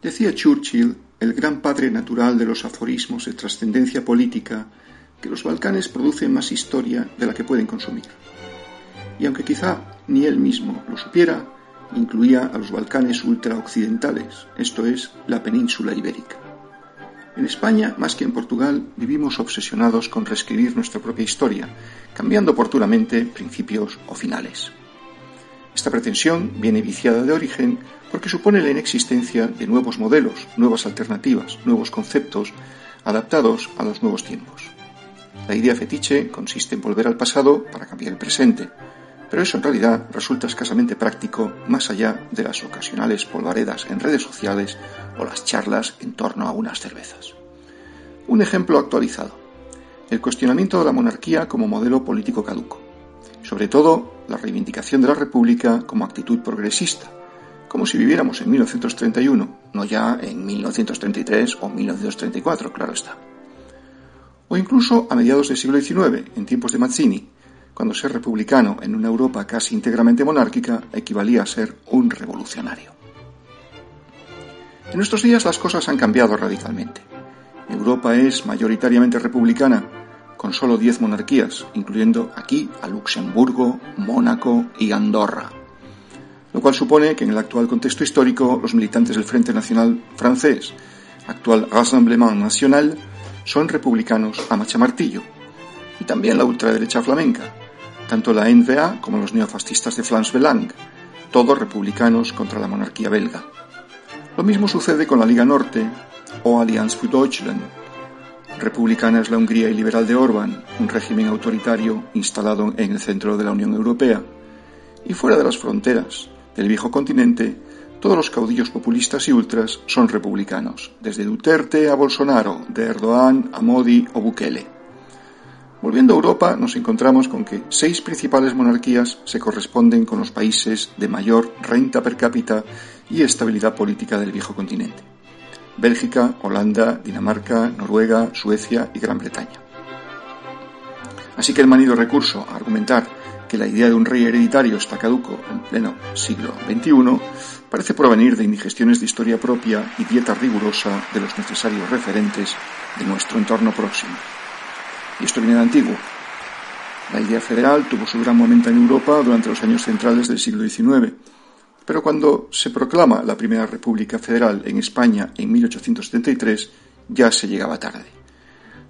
Decía Churchill, el gran padre natural de los aforismos de trascendencia política, que los Balcanes producen más historia de la que pueden consumir. Y aunque quizá ni él mismo lo supiera, incluía a los Balcanes ultraoccidentales, esto es, la península ibérica. En España, más que en Portugal, vivimos obsesionados con reescribir nuestra propia historia, cambiando oportunamente principios o finales. Esta pretensión viene viciada de origen porque supone la inexistencia de nuevos modelos, nuevas alternativas, nuevos conceptos, adaptados a los nuevos tiempos. La idea fetiche consiste en volver al pasado para cambiar el presente, pero eso en realidad resulta escasamente práctico más allá de las ocasionales polvaredas en redes sociales o las charlas en torno a unas cervezas. Un ejemplo actualizado. El cuestionamiento de la monarquía como modelo político caduco. Sobre todo, la reivindicación de la República como actitud progresista, como si viviéramos en 1931, no ya en 1933 o 1934, claro está. O incluso a mediados del siglo XIX, en tiempos de Mazzini, cuando ser republicano en una Europa casi íntegramente monárquica equivalía a ser un revolucionario. En nuestros días las cosas han cambiado radicalmente. Europa es mayoritariamente republicana, con solo 10 monarquías, incluyendo aquí a Luxemburgo, Mónaco y Andorra. Lo cual supone que en el actual contexto histórico los militantes del Frente Nacional francés, actual Rassemblement National, son republicanos a machamartillo. Y también la ultraderecha flamenca, tanto la NVA como los neofascistas de Flans Belang, todos republicanos contra la monarquía belga. Lo mismo sucede con la Liga Norte o Allianz für Deutschland. Republicana es la Hungría y liberal de Orbán, un régimen autoritario instalado en el centro de la Unión Europea. Y fuera de las fronteras del viejo continente, todos los caudillos populistas y ultras son republicanos, desde Duterte a Bolsonaro, de Erdogan a Modi o Bukele. Volviendo a Europa, nos encontramos con que seis principales monarquías se corresponden con los países de mayor renta per cápita y estabilidad política del viejo continente. Bélgica, Holanda, Dinamarca, Noruega, Suecia y Gran Bretaña. Así que el manido recurso a argumentar que la idea de un rey hereditario está caduco en pleno siglo XXI parece provenir de indigestiones de historia propia y dieta rigurosa de los necesarios referentes de nuestro entorno próximo. Y esto viene de antiguo. La idea federal tuvo su gran momento en Europa durante los años centrales del siglo XIX, pero cuando se proclama la primera República Federal en España en 1873, ya se llegaba tarde.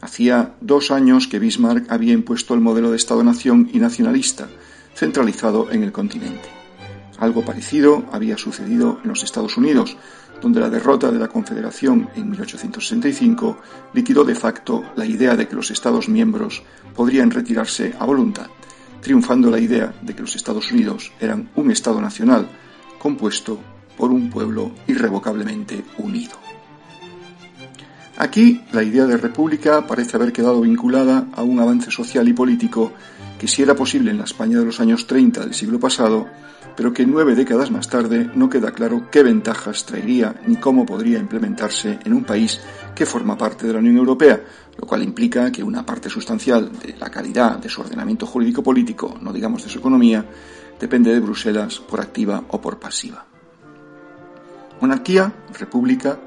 Hacía dos años que Bismarck había impuesto el modelo de Estado-nación y nacionalista, centralizado en el continente. Algo parecido había sucedido en los Estados Unidos, donde la derrota de la Confederación en 1865 liquidó de facto la idea de que los Estados miembros podrían retirarse a voluntad, triunfando la idea de que los Estados Unidos eran un Estado nacional compuesto por un pueblo irrevocablemente unido. Aquí la idea de república parece haber quedado vinculada a un avance social y político que si era posible en la España de los años 30 del siglo pasado, pero que nueve décadas más tarde no queda claro qué ventajas traería ni cómo podría implementarse en un país que forma parte de la Unión Europea, lo cual implica que una parte sustancial de la calidad de su ordenamiento jurídico político, no digamos de su economía, depende de Bruselas por activa o por pasiva. Monarquía, república,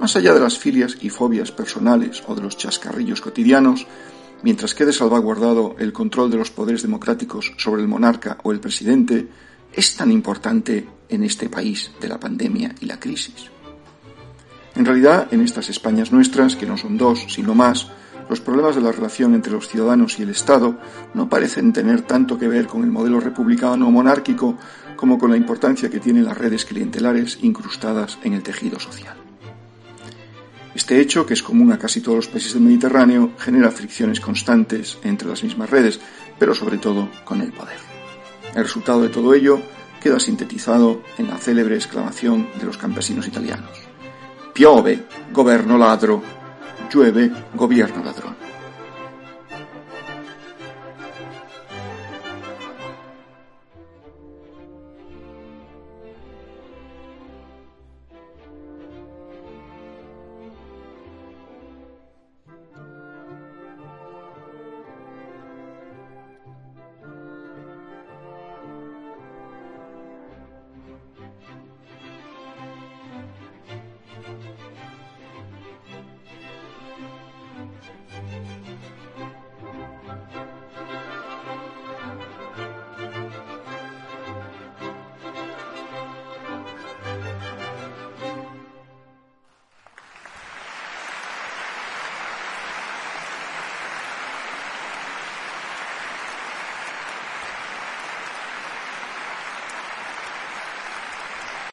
más allá de las filias y fobias personales o de los chascarrillos cotidianos, mientras quede salvaguardado el control de los poderes democráticos sobre el monarca o el presidente, es tan importante en este país de la pandemia y la crisis? En realidad, en estas Españas nuestras, que no son dos, sino más, los problemas de la relación entre los ciudadanos y el Estado no parecen tener tanto que ver con el modelo republicano o monárquico como con la importancia que tienen las redes clientelares incrustadas en el tejido social. Este hecho, que es común a casi todos los países del Mediterráneo, genera fricciones constantes entre las mismas redes, pero sobre todo con el poder. El resultado de todo ello queda sintetizado en la célebre exclamación de los campesinos italianos. Piove, governo ladro, llueve, gobierno ladrón.